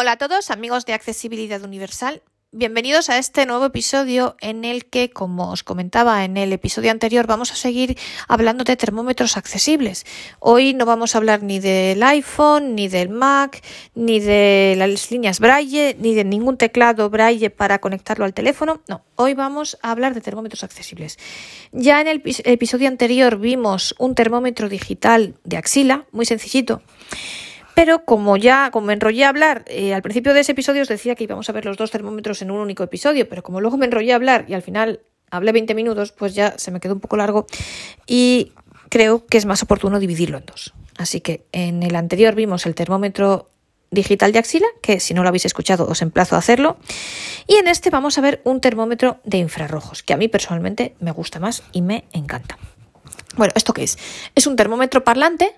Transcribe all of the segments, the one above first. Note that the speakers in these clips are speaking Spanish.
Hola a todos, amigos de Accesibilidad Universal. Bienvenidos a este nuevo episodio en el que, como os comentaba en el episodio anterior, vamos a seguir hablando de termómetros accesibles. Hoy no vamos a hablar ni del iPhone, ni del Mac, ni de las líneas Braille, ni de ningún teclado Braille para conectarlo al teléfono. No, hoy vamos a hablar de termómetros accesibles. Ya en el episodio anterior vimos un termómetro digital de axila, muy sencillito. Pero como ya, como me enrollé a hablar, eh, al principio de ese episodio os decía que íbamos a ver los dos termómetros en un único episodio, pero como luego me enrollé a hablar y al final hablé 20 minutos, pues ya se me quedó un poco largo y creo que es más oportuno dividirlo en dos. Así que en el anterior vimos el termómetro digital de axila, que si no lo habéis escuchado os emplazo a hacerlo. Y en este vamos a ver un termómetro de infrarrojos, que a mí personalmente me gusta más y me encanta. Bueno, ¿esto qué es? Es un termómetro parlante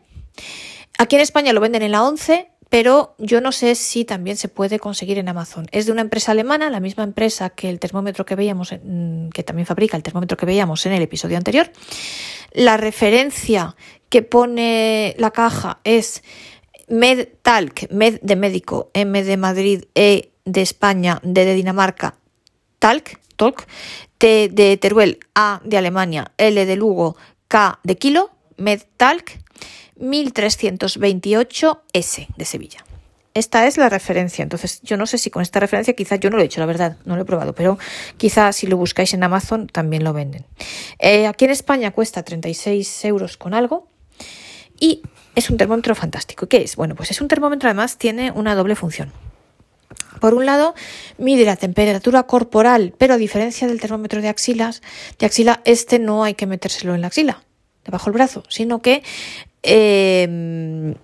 Aquí en España lo venden en la 11, pero yo no sé si también se puede conseguir en Amazon. Es de una empresa alemana, la misma empresa que el termómetro que veíamos, que también fabrica el termómetro que veíamos en el episodio anterior. La referencia que pone la caja es MedTalk, Med de médico, M de Madrid, E de España, D de Dinamarca, Talk, Talk, T de Teruel, A de Alemania, L de Lugo, K de Kilo, MedTalk 1328S de Sevilla. Esta es la referencia. Entonces, yo no sé si con esta referencia, quizás yo no lo he hecho, la verdad, no lo he probado, pero quizás si lo buscáis en Amazon también lo venden. Eh, aquí en España cuesta 36 euros con algo y es un termómetro fantástico. ¿Qué es? Bueno, pues es un termómetro, además, tiene una doble función. Por un lado, mide la temperatura corporal, pero a diferencia del termómetro de axilas, de axila, este no hay que metérselo en la axila, debajo del brazo, sino que Em,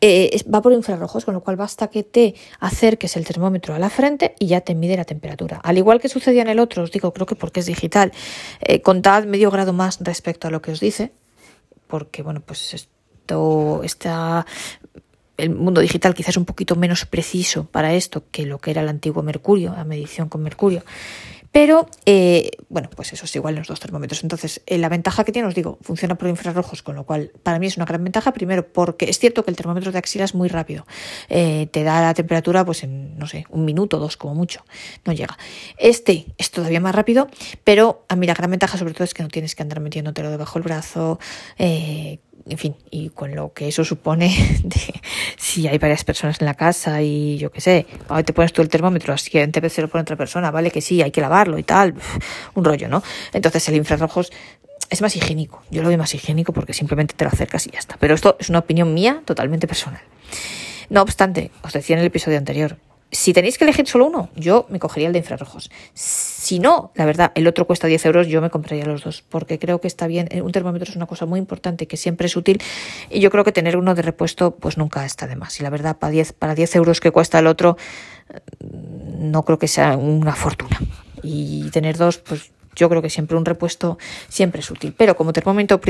eh, va por infrarrojos, con lo cual basta que te acerques el termómetro a la frente y ya te mide la temperatura. Al igual que sucedía en el otro, os digo, creo que porque es digital, eh, contad medio grado más respecto a lo que os dice, porque bueno, pues esto está el mundo digital quizás un poquito menos preciso para esto que lo que era el antiguo mercurio, la medición con mercurio. Pero, eh, bueno, pues eso es igual en los dos termómetros. Entonces, eh, la ventaja que tiene, os digo, funciona por infrarrojos, con lo cual para mí es una gran ventaja. Primero, porque es cierto que el termómetro de axila es muy rápido. Eh, te da la temperatura, pues en, no sé, un minuto, dos como mucho. No llega. Este es todavía más rápido, pero a mí la gran ventaja sobre todo es que no tienes que andar metiéndotelo debajo del brazo en fin, y con lo que eso supone de si hay varias personas en la casa y yo qué sé, te pones tú el termómetro, así que vez se lo pone otra persona, vale que sí, hay que lavarlo y tal, un rollo, ¿no? Entonces el infrarrojos es más higiénico, yo lo veo más higiénico porque simplemente te lo acercas y ya está. Pero esto es una opinión mía totalmente personal. No obstante, os decía en el episodio anterior, si tenéis que elegir solo uno, yo me cogería el de infrarrojos. Si no, la verdad, el otro cuesta 10 euros, yo me compraría los dos, porque creo que está bien. Un termómetro es una cosa muy importante que siempre es útil y yo creo que tener uno de repuesto pues nunca está de más. Y la verdad, para 10, para 10 euros que cuesta el otro, no creo que sea una fortuna. Y tener dos, pues yo creo que siempre un repuesto siempre es útil. Pero como termómetro,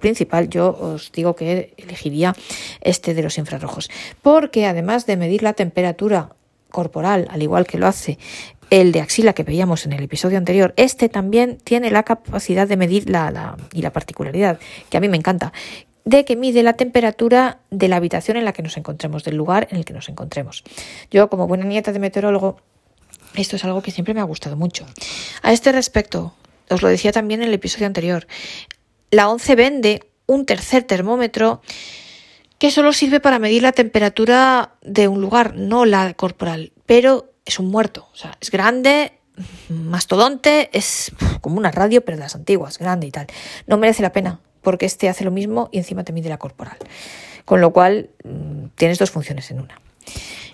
principal, yo os digo que elegiría este de los infrarrojos. Porque además de medir la temperatura corporal, al igual que lo hace el de axila que veíamos en el episodio anterior, este también tiene la capacidad de medir la, y la particularidad, que a mí me encanta, de que mide la temperatura de la habitación en la que nos encontremos, del lugar en el que nos encontremos. Yo, como buena nieta de meteorólogo, esto es algo que siempre me ha gustado mucho. A este respecto, os lo decía también en el episodio anterior, la ONCE vende un tercer termómetro que solo sirve para medir la temperatura de un lugar, no la corporal, pero es un muerto, o sea, es grande, mastodonte, es como una radio, pero de las antiguas, grande y tal. No merece la pena, porque este hace lo mismo y encima te mide la corporal. Con lo cual, mm, tienes dos funciones en una.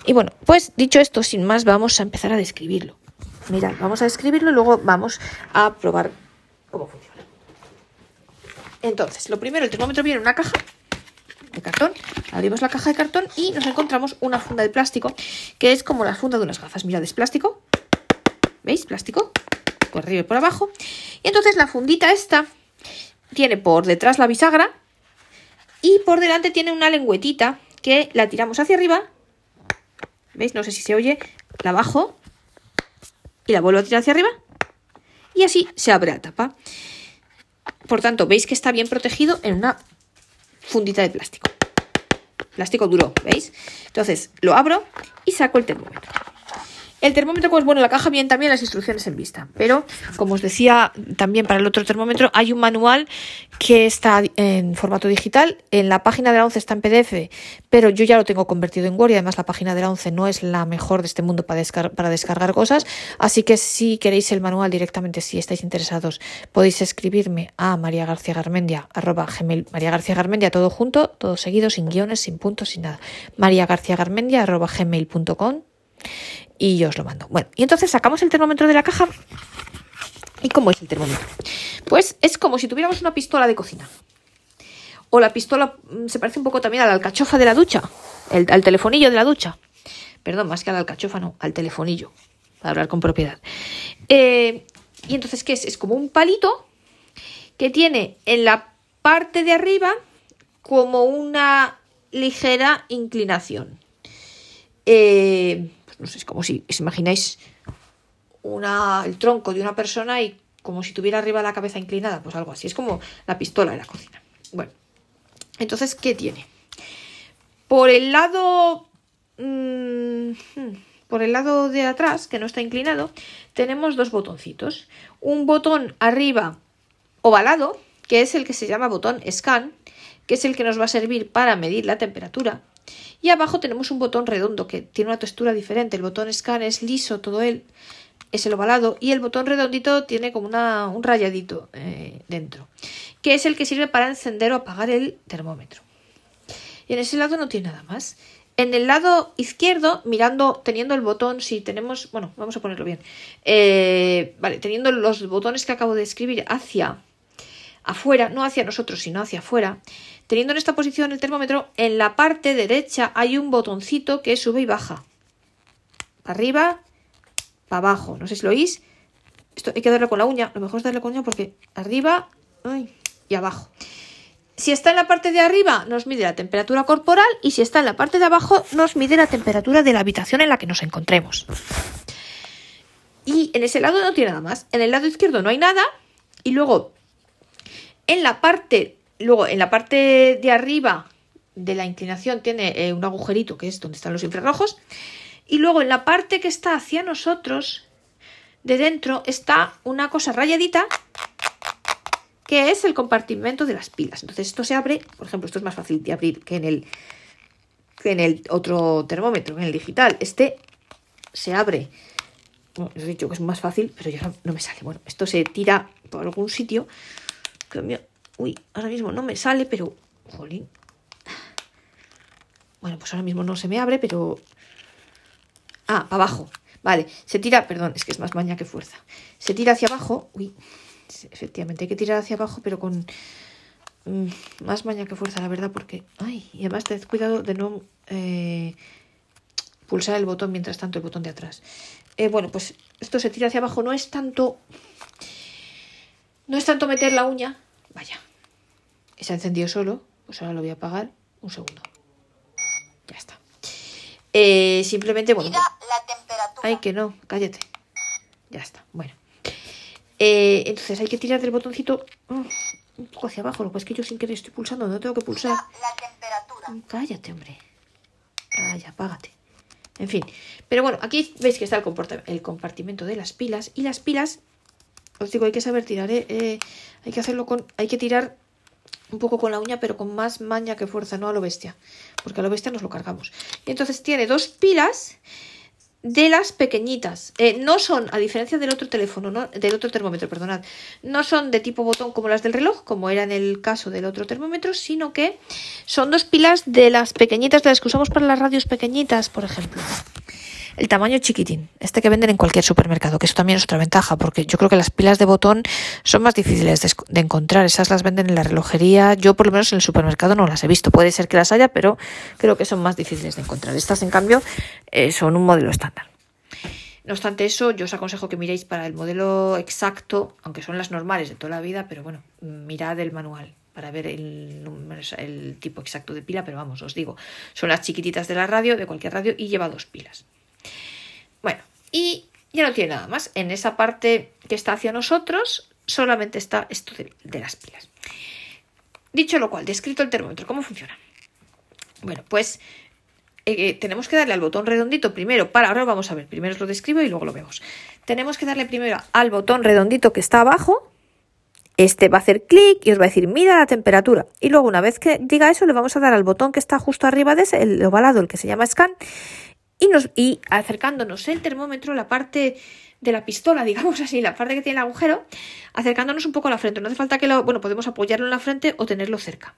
Y bueno, pues dicho esto, sin más, vamos a empezar a describirlo. Mirad, vamos a describirlo y luego vamos a probar cómo funciona. Entonces, lo primero, el termómetro viene en una caja de cartón. Abrimos la caja de cartón y nos encontramos una funda de plástico, que es como la funda de unas gafas. Mirad, es plástico. ¿Veis? Plástico. Por arriba y por abajo. Y entonces la fundita esta tiene por detrás la bisagra y por delante tiene una lengüetita que la tiramos hacia arriba ¿Veis? No sé si se oye. La bajo y la vuelvo a tirar hacia arriba. Y así se abre la tapa. Por tanto, veis que está bien protegido en una fundita de plástico. plástico duro, ¿veis? Entonces lo abro y saco el termómetro. El termómetro, pues bueno, la caja viene también las instrucciones en vista, pero como os decía también para el otro termómetro hay un manual que está en formato digital, en la página de la ONCE está en PDF, pero yo ya lo tengo convertido en Word y además la página de la ONCE no es la mejor de este mundo para, para descargar cosas, así que si queréis el manual directamente, si estáis interesados, podéis escribirme a María García Garmendia, arroba gmail, María García Garmendia, todo junto, todo seguido, sin guiones, sin puntos, sin nada, María García Garmendia, arroba gmail.com y yo os lo mando. Bueno, y entonces sacamos el termómetro de la caja. ¿Y cómo es el termómetro? Pues es como si tuviéramos una pistola de cocina. O la pistola mm, se parece un poco también a la alcachofa de la ducha, el, al telefonillo de la ducha. Perdón, más que a la alcachofa, no, al telefonillo, para hablar con propiedad. Eh, y entonces, ¿qué es? Es como un palito que tiene en la parte de arriba como una ligera inclinación. Eh, no sé, es como si os imagináis una, el tronco de una persona y como si tuviera arriba la cabeza inclinada, pues algo así. Es como la pistola de la cocina. Bueno, entonces, ¿qué tiene? Por el lado... Mm, por el lado de atrás, que no está inclinado, tenemos dos botoncitos. Un botón arriba ovalado, que es el que se llama botón scan, que es el que nos va a servir para medir la temperatura. Y abajo tenemos un botón redondo que tiene una textura diferente. El botón scan es liso, todo él es el ovalado y el botón redondito tiene como una, un rayadito eh, dentro, que es el que sirve para encender o apagar el termómetro. Y en ese lado no tiene nada más. En el lado izquierdo, mirando, teniendo el botón, si tenemos, bueno, vamos a ponerlo bien, eh, vale, teniendo los botones que acabo de escribir hacia afuera, no hacia nosotros, sino hacia afuera, Teniendo en esta posición el termómetro, en la parte derecha hay un botoncito que sube y baja. Para arriba, para abajo. No sé si lo oís. Esto hay que darle con la uña. Lo mejor es darle con la uña porque arriba y abajo. Si está en la parte de arriba, nos mide la temperatura corporal y si está en la parte de abajo, nos mide la temperatura de la habitación en la que nos encontremos. Y en ese lado no tiene nada más. En el lado izquierdo no hay nada. Y luego, en la parte Luego, en la parte de arriba de la inclinación tiene eh, un agujerito que es donde están los infrarrojos. Y luego en la parte que está hacia nosotros, de dentro, está una cosa rayadita que es el compartimento de las pilas. Entonces esto se abre, por ejemplo, esto es más fácil de abrir que en el, que en el otro termómetro, en el digital. Este se abre. Bueno, he dicho que es más fácil, pero ya no, me sale. Bueno, esto se tira por algún sitio. Uy, ahora mismo no me sale, pero... Jolín. Bueno, pues ahora mismo no se me abre, pero... Ah, abajo. Vale, se tira, perdón, es que es más maña que fuerza. Se tira hacia abajo. Uy, efectivamente hay que tirar hacia abajo, pero con mm, más maña que fuerza, la verdad, porque... Ay, y además tened cuidado de no eh, pulsar el botón mientras tanto, el botón de atrás. Eh, bueno, pues esto se tira hacia abajo, no es tanto... No es tanto meter la uña. Vaya, se ha encendido solo, pues ahora lo voy a apagar un segundo. Ya está. Eh, simplemente, bueno. Mira la temperatura. Ay, que no, cállate. Ya está, bueno. Eh, entonces hay que tirar del botoncito mm, un poco hacia abajo. Lo que es que yo sin querer estoy pulsando, no tengo que pulsar. la temperatura. Mm, cállate, hombre. Calla, apágate. En fin. Pero bueno, aquí veis que está el, el compartimento de las pilas. Y las pilas, os digo, hay que saber tirar, ¿eh? ¿eh? hay que hacerlo con. Hay que tirar un poco con la uña, pero con más maña que fuerza, no a lo bestia, porque a lo bestia nos lo cargamos. Y entonces tiene dos pilas de las pequeñitas. Eh, no son, a diferencia del otro teléfono, ¿no? del otro termómetro, perdonad, no son de tipo botón como las del reloj, como era en el caso del otro termómetro, sino que son dos pilas de las pequeñitas, de las que usamos para las radios pequeñitas, por ejemplo el tamaño chiquitín, este que venden en cualquier supermercado, que eso también es otra ventaja, porque yo creo que las pilas de botón son más difíciles de, encontrar, esas las venden en la relojería, yo por lo menos en el supermercado no las he visto, puede ser que las haya, pero creo que son más difíciles de encontrar. Estas, en cambio, eh, son un modelo estándar. No obstante eso, yo os aconsejo que miréis para el modelo exacto, aunque son las normales de toda la vida, pero bueno, mirad el manual para ver el, el tipo exacto de pila, pero vamos, os digo, son las chiquititas de la radio, de cualquier radio, y lleva dos pilas. Y ya no tiene nada más. En esa parte que está hacia nosotros solamente está esto de, las pilas. Dicho lo cual, descrito el termómetro, ¿cómo funciona? Bueno, pues eh, tenemos que darle al botón redondito primero para, ahora vamos a ver, primero os lo describo y luego lo vemos. Tenemos que darle primero al botón redondito que está abajo, este va a hacer clic y os va a decir mira la temperatura. Y luego una vez que diga eso le vamos a dar al botón que está justo arriba de ese, el ovalado, el que se llama scan, y, nos, y acercándonos el termómetro, la parte de la pistola, digamos así, la parte que tiene el agujero, acercándonos un poco a la frente. No hace falta que lo, bueno, podemos apoyarlo en la frente o tenerlo cerca.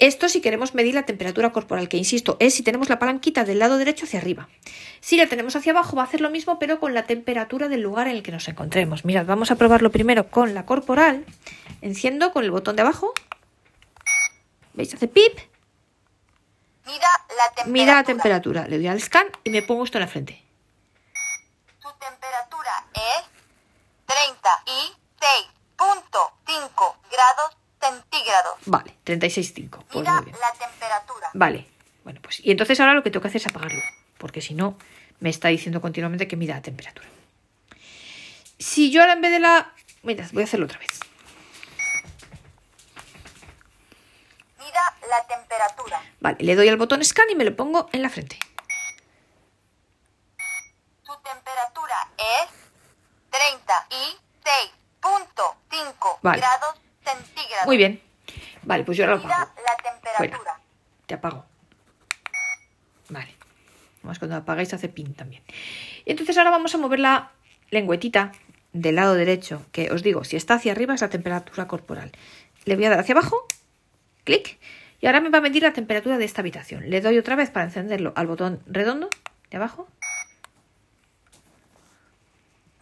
Esto si queremos medir la temperatura corporal, que insisto, es si tenemos la palanquita del lado derecho hacia arriba. Si la tenemos hacia abajo va a hacer lo mismo, pero con la temperatura del lugar en el que nos encontremos. Mirad, vamos a probarlo primero con la corporal. Enciendo con el botón de abajo. ¿Veis? Hace pip. Mira la temperatura. Mira la temperatura. Le doy al scan y me pongo esto en la frente. Tu temperatura es 36.5 grados centígrados. Vale, 36,5. Pues Mira muy bien. la temperatura. Vale, bueno, pues y entonces ahora lo que tengo que hacer es apagarlo, porque si no me está diciendo continuamente que mida la temperatura. Si yo ahora en vez de la... Mira, voy a hacerlo otra vez. Mira la temperatura. Vale, le doy al botón scan y me lo pongo en la frente. Tu temperatura es 36.5 Vale. grados centígrados. Muy bien. Vale, pues yo ahora lo apago. la temperatura. Fuera. Te apago. Vale. Vamos cuando apagáis hace pin también. Y entonces ahora vamos a mover la lengüetita del lado derecho, que os digo, si está hacia arriba es la temperatura corporal. Le voy a dar hacia abajo, clic, y ahora me va a medir la temperatura de esta habitación. Le doy otra vez para encenderlo al botón redondo de abajo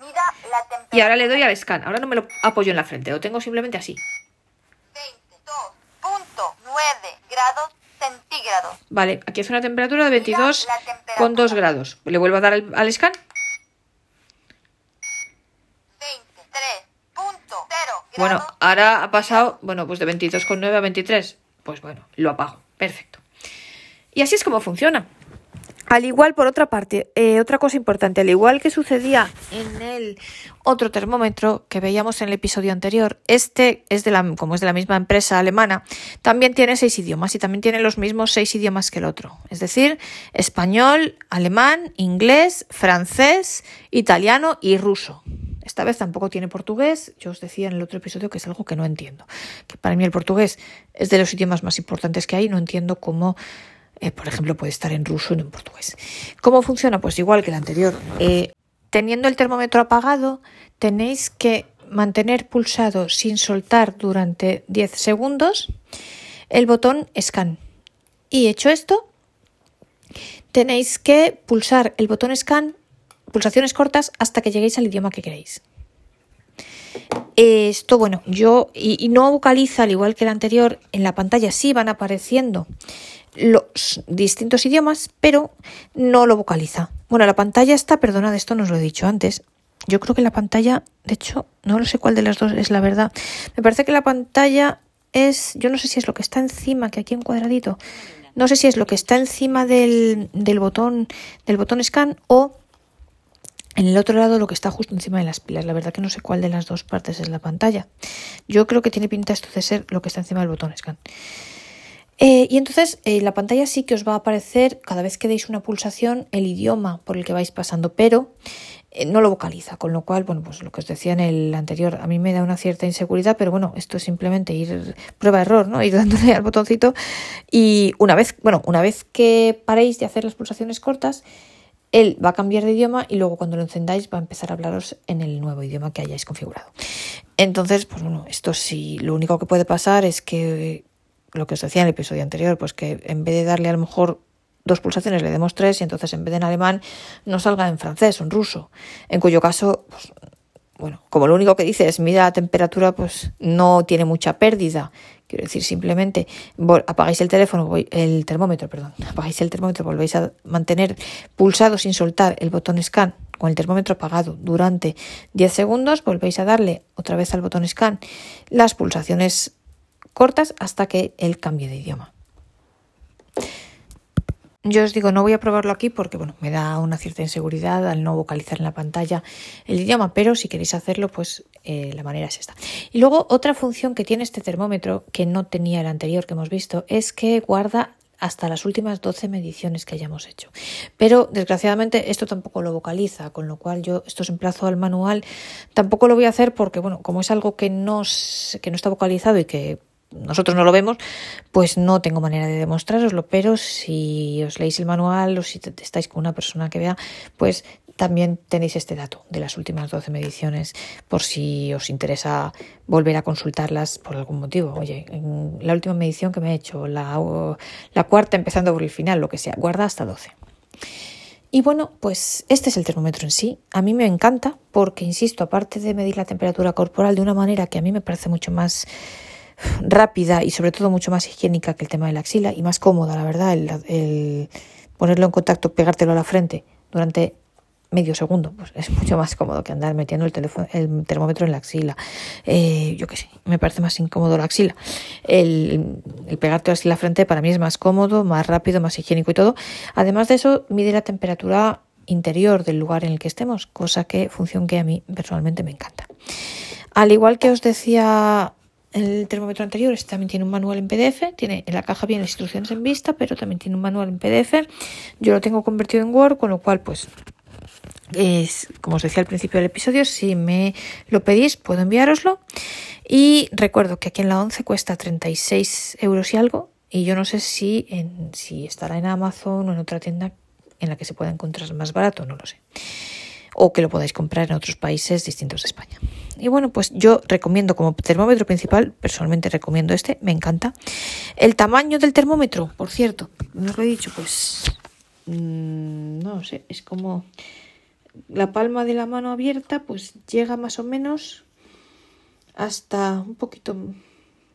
Mira la temperatura. y ahora le doy al scan. Ahora no me lo apoyo en la frente, lo tengo simplemente así. 22.9 grados centígrados. Vale, aquí hace una temperatura de 22 la temperatura. con 2 grados. Le vuelvo a dar al, al scan. 23.0 Bueno, ahora ha pasado, bueno, pues de 22,9 a 23. Pues bueno, lo apago. Perfecto. Y así es como funciona. Al igual, por otra parte, eh, otra cosa importante, al igual que sucedía en el otro termómetro que veíamos en el episodio anterior, este es de la, como es de la misma empresa alemana, también tiene seis idiomas y también tiene los mismos seis idiomas que el otro. Es decir, español, alemán, inglés, francés, italiano y ruso. Esta vez tampoco tiene portugués. Yo os decía en el otro episodio que es algo que no entiendo. Que para mí el portugués es de los idiomas más importantes que hay. No entiendo cómo, eh, por ejemplo, puede estar en ruso y en portugués. ¿Cómo funciona? Pues igual que el anterior. Eh, teniendo el termómetro apagado, tenéis que mantener pulsado sin soltar durante 10 segundos el botón scan. Y hecho esto, tenéis que pulsar el botón scan pulsaciones cortas hasta que lleguéis al idioma que queréis. Esto, bueno, yo, y, y, no vocaliza, al igual que el anterior, en la pantalla sí van apareciendo los distintos idiomas, pero no lo vocaliza. Bueno, la pantalla está, perdonad, esto no os lo he dicho antes. Yo creo que la pantalla, de hecho, no lo sé cuál de las dos es la verdad. Me parece que la pantalla es, yo no sé si es lo que está encima, que aquí en cuadradito, no sé si es lo que está encima del, del botón, del botón scan o en el otro lado lo que está justo encima de las pilas. La verdad que no sé cuál de las dos partes es la pantalla. Yo creo que tiene pinta esto de ser lo que está encima del botón scan. Eh, y entonces eh, la pantalla sí que os va a aparecer cada vez que deis una pulsación el idioma por el que vais pasando, pero eh, no lo vocaliza, con lo cual, bueno, pues lo que os decía en el anterior, a mí me da una cierta inseguridad, pero bueno, esto es simplemente ir prueba-error, ¿no? Ir dándole al botoncito y una vez, bueno, una vez que paréis de hacer las pulsaciones cortas, él va a cambiar de idioma y luego cuando lo encendáis va a empezar a hablaros en el nuevo idioma que hayáis configurado. Entonces, pues bueno, esto sí, lo único que puede pasar es que lo que os decía en el episodio anterior, pues que en vez de darle a lo mejor dos pulsaciones le demos tres y entonces en vez de en alemán no salga en francés o en ruso, en cuyo caso, pues, bueno, como lo único que dice es mira la temperatura, pues no tiene mucha pérdida. Quiero decir, simplemente apagáis el teléfono, el termómetro, perdón, apagáis el termómetro, volvéis a mantener pulsado sin soltar el botón scan con el termómetro apagado durante 10 segundos, volvéis a darle otra vez al botón scan las pulsaciones cortas hasta que él cambie de idioma. Yo os digo, no voy a probarlo aquí porque bueno, me da una cierta inseguridad al no vocalizar en la pantalla el idioma, pero si queréis hacerlo, pues eh, la manera es esta. Y luego otra función que tiene este termómetro que no tenía el anterior que hemos visto es que guarda hasta las últimas 12 mediciones que hayamos hecho. Pero desgraciadamente esto tampoco lo vocaliza, con lo cual yo esto es emplazo al manual. Tampoco lo voy a hacer porque, bueno, como es algo que no, que no está vocalizado y que nosotros no lo vemos, pues no tengo manera de demostraroslo, pero si os leéis el manual o si estáis con una persona que vea, pues también tenéis este dato de las últimas 12 mediciones por si os interesa volver a consultarlas por algún motivo. Oye, la última medición que me he hecho, la, la cuarta empezando por el final, lo que sea, guarda hasta 12. Y bueno, pues este es el termómetro en sí. A mí me encanta porque, insisto, aparte de medir la temperatura corporal de una manera que a mí me parece mucho más rápida y sobre todo mucho más higiénica que el tema de la axila y más cómoda, la verdad, el, ponerlo en contacto, pegártelo a la frente durante medio segundo, pues es mucho más cómodo que andar metiendo el, teléfono, el termómetro en la axila. Eh, yo qué sé, me parece más incómodo la axila. El, el pegarte así la frente para mí es más cómodo, más rápido, más higiénico y todo. Además de eso, mide la temperatura interior del lugar en el que estemos, cosa que función que a mí personalmente me encanta. Al igual que os decía el termómetro anterior también tiene un manual en PDF, tiene en la caja bien las instrucciones en vista, pero también tiene un manual en PDF. Yo lo tengo convertido en Word, con lo cual, pues, es, como os decía al principio del episodio, si me lo pedís, puedo enviároslo. Y recuerdo que aquí en la 11 cuesta 36 euros y algo, y yo no sé si, en, si estará en Amazon o en otra tienda en la que se pueda encontrar más barato, no lo sé o que lo podáis comprar en otros países distintos de España. Y bueno, pues yo recomiendo como termómetro principal, personalmente recomiendo este, me encanta. El tamaño del termómetro, por cierto, no os lo he dicho, pues mmm, no sé, es como la palma de la mano abierta, pues llega más o menos hasta un poquito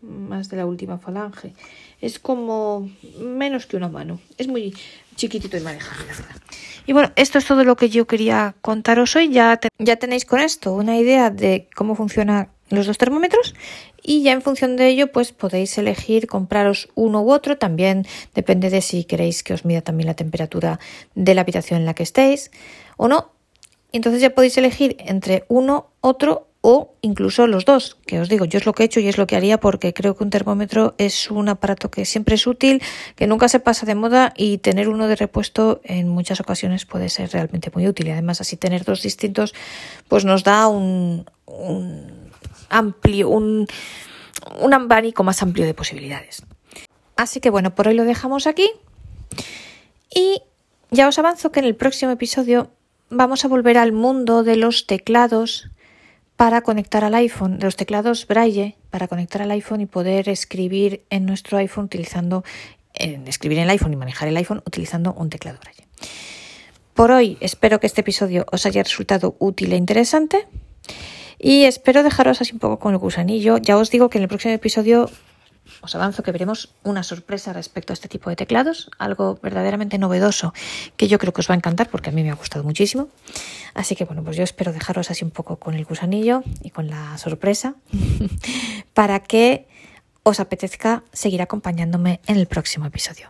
más de la última falange. Es como menos que una mano. Es muy chiquitito y manejable, la verdad. Y bueno, esto es todo lo que yo quería contaros hoy. Ya, ya tenéis con esto una idea de cómo funcionan los dos termómetros y ya en función de ello pues podéis elegir compraros uno u otro. También depende de si queréis que os mida también la temperatura de la habitación en la que estéis o no. Entonces ya podéis elegir entre uno, otro o incluso los dos, que os digo, yo es lo que he hecho y es lo que haría porque creo que un termómetro es un aparato que siempre es útil, que nunca se pasa de moda y tener uno de repuesto en muchas ocasiones puede ser realmente muy útil. Y además así tener dos distintos pues nos da un, un amplio, un, un más amplio de posibilidades. Así que bueno, por hoy lo dejamos aquí y ya os avanzo que en el próximo episodio vamos a volver al mundo de los teclados para conectar al iPhone, de los teclados Braille, para conectar al iPhone y poder escribir en nuestro iPhone utilizando, escribir en el iPhone y manejar el iPhone utilizando un teclado Braille. Por hoy espero que este episodio os haya resultado útil e interesante y espero dejaros así un poco con el gusanillo. Ya os digo que en el próximo episodio os avanzo que veremos una sorpresa respecto a este tipo de teclados, algo verdaderamente novedoso que yo creo que os va a encantar porque a mí me ha gustado muchísimo. Así que bueno, pues yo espero dejaros así un poco con el gusanillo y con la sorpresa para que os apetezca seguir acompañándome en el próximo episodio.